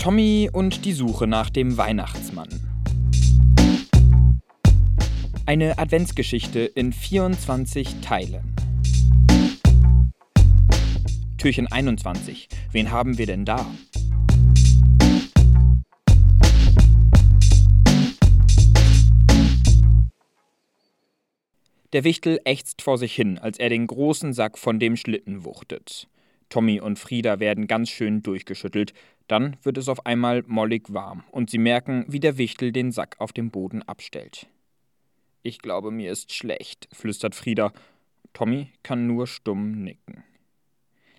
Tommy und die Suche nach dem Weihnachtsmann. Eine Adventsgeschichte in 24 Teilen. Türchen 21. Wen haben wir denn da? Der Wichtel ächzt vor sich hin, als er den großen Sack von dem Schlitten wuchtet. Tommy und Frieda werden ganz schön durchgeschüttelt. Dann wird es auf einmal mollig warm und sie merken, wie der Wichtel den Sack auf dem Boden abstellt. Ich glaube, mir ist schlecht, flüstert Frieda. Tommy kann nur stumm nicken.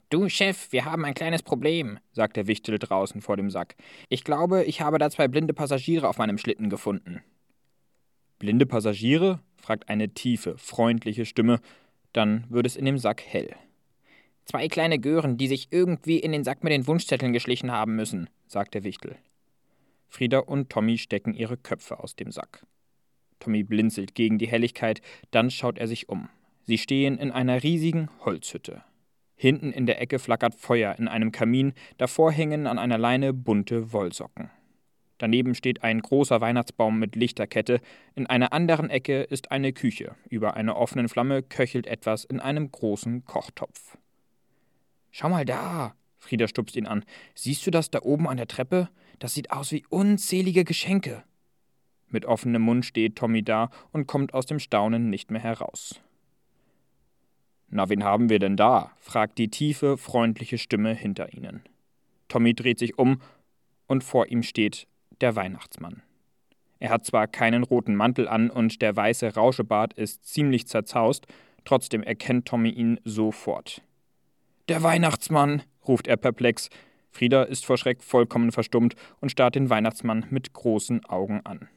Du, Chef, wir haben ein kleines Problem, sagt der Wichtel draußen vor dem Sack. Ich glaube, ich habe da zwei blinde Passagiere auf meinem Schlitten gefunden. Blinde Passagiere? fragt eine tiefe, freundliche Stimme. Dann wird es in dem Sack hell. Zwei kleine Gören, die sich irgendwie in den Sack mit den Wunschzetteln geschlichen haben müssen, sagt der Wichtel. Frieda und Tommy stecken ihre Köpfe aus dem Sack. Tommy blinzelt gegen die Helligkeit, dann schaut er sich um. Sie stehen in einer riesigen Holzhütte. Hinten in der Ecke flackert Feuer in einem Kamin, davor hängen an einer Leine bunte Wollsocken. Daneben steht ein großer Weihnachtsbaum mit Lichterkette, in einer anderen Ecke ist eine Küche, über einer offenen Flamme köchelt etwas in einem großen Kochtopf. Schau mal da. Frieda stupst ihn an. Siehst du das da oben an der Treppe? Das sieht aus wie unzählige Geschenke. Mit offenem Mund steht Tommy da und kommt aus dem Staunen nicht mehr heraus. Na, wen haben wir denn da? fragt die tiefe, freundliche Stimme hinter ihnen. Tommy dreht sich um und vor ihm steht der Weihnachtsmann. Er hat zwar keinen roten Mantel an und der weiße Rauschebart ist ziemlich zerzaust, trotzdem erkennt Tommy ihn sofort. Der Weihnachtsmann, ruft er perplex. Frieda ist vor Schreck vollkommen verstummt und starrt den Weihnachtsmann mit großen Augen an.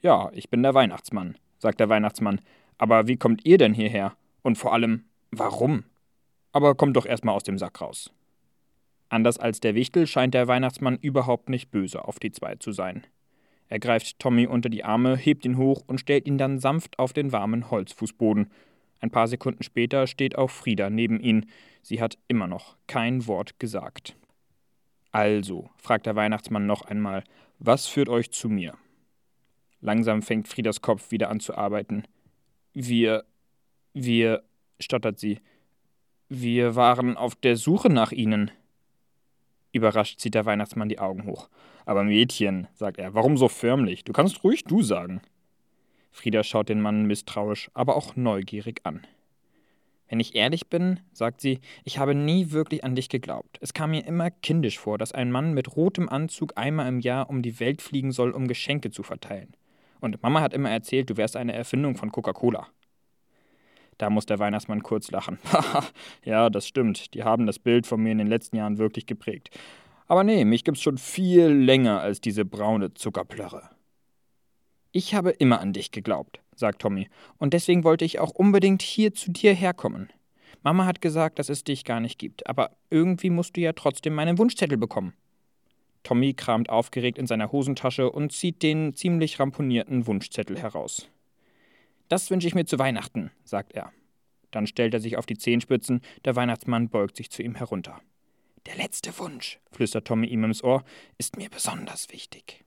Ja, ich bin der Weihnachtsmann, sagt der Weihnachtsmann. Aber wie kommt ihr denn hierher? Und vor allem, warum? Aber kommt doch erstmal aus dem Sack raus. Anders als der Wichtel scheint der Weihnachtsmann überhaupt nicht böse auf die zwei zu sein. Er greift Tommy unter die Arme, hebt ihn hoch und stellt ihn dann sanft auf den warmen Holzfußboden, ein paar Sekunden später steht auch Frieda neben ihn. Sie hat immer noch kein Wort gesagt. Also, fragt der Weihnachtsmann noch einmal, was führt euch zu mir? Langsam fängt Friedas Kopf wieder an zu arbeiten. Wir, wir, stottert sie, wir waren auf der Suche nach Ihnen. Überrascht zieht der Weihnachtsmann die Augen hoch. Aber Mädchen, sagt er, warum so förmlich? Du kannst ruhig du sagen. Frieda schaut den Mann misstrauisch, aber auch neugierig an. Wenn ich ehrlich bin, sagt sie, ich habe nie wirklich an dich geglaubt. Es kam mir immer kindisch vor, dass ein Mann mit rotem Anzug einmal im Jahr um die Welt fliegen soll, um Geschenke zu verteilen. Und Mama hat immer erzählt, du wärst eine Erfindung von Coca-Cola. Da muss der Weihnachtsmann kurz lachen. Ja, das stimmt. Die haben das Bild von mir in den letzten Jahren wirklich geprägt. Aber nee, mich gibt's schon viel länger als diese braune Zuckerplörre. Ich habe immer an dich geglaubt, sagt Tommy, und deswegen wollte ich auch unbedingt hier zu dir herkommen. Mama hat gesagt, dass es dich gar nicht gibt, aber irgendwie musst du ja trotzdem meinen Wunschzettel bekommen. Tommy kramt aufgeregt in seiner Hosentasche und zieht den ziemlich ramponierten Wunschzettel heraus. Das wünsche ich mir zu Weihnachten, sagt er. Dann stellt er sich auf die Zehenspitzen, der Weihnachtsmann beugt sich zu ihm herunter. Der letzte Wunsch, flüstert Tommy ihm ins Ohr, ist mir besonders wichtig.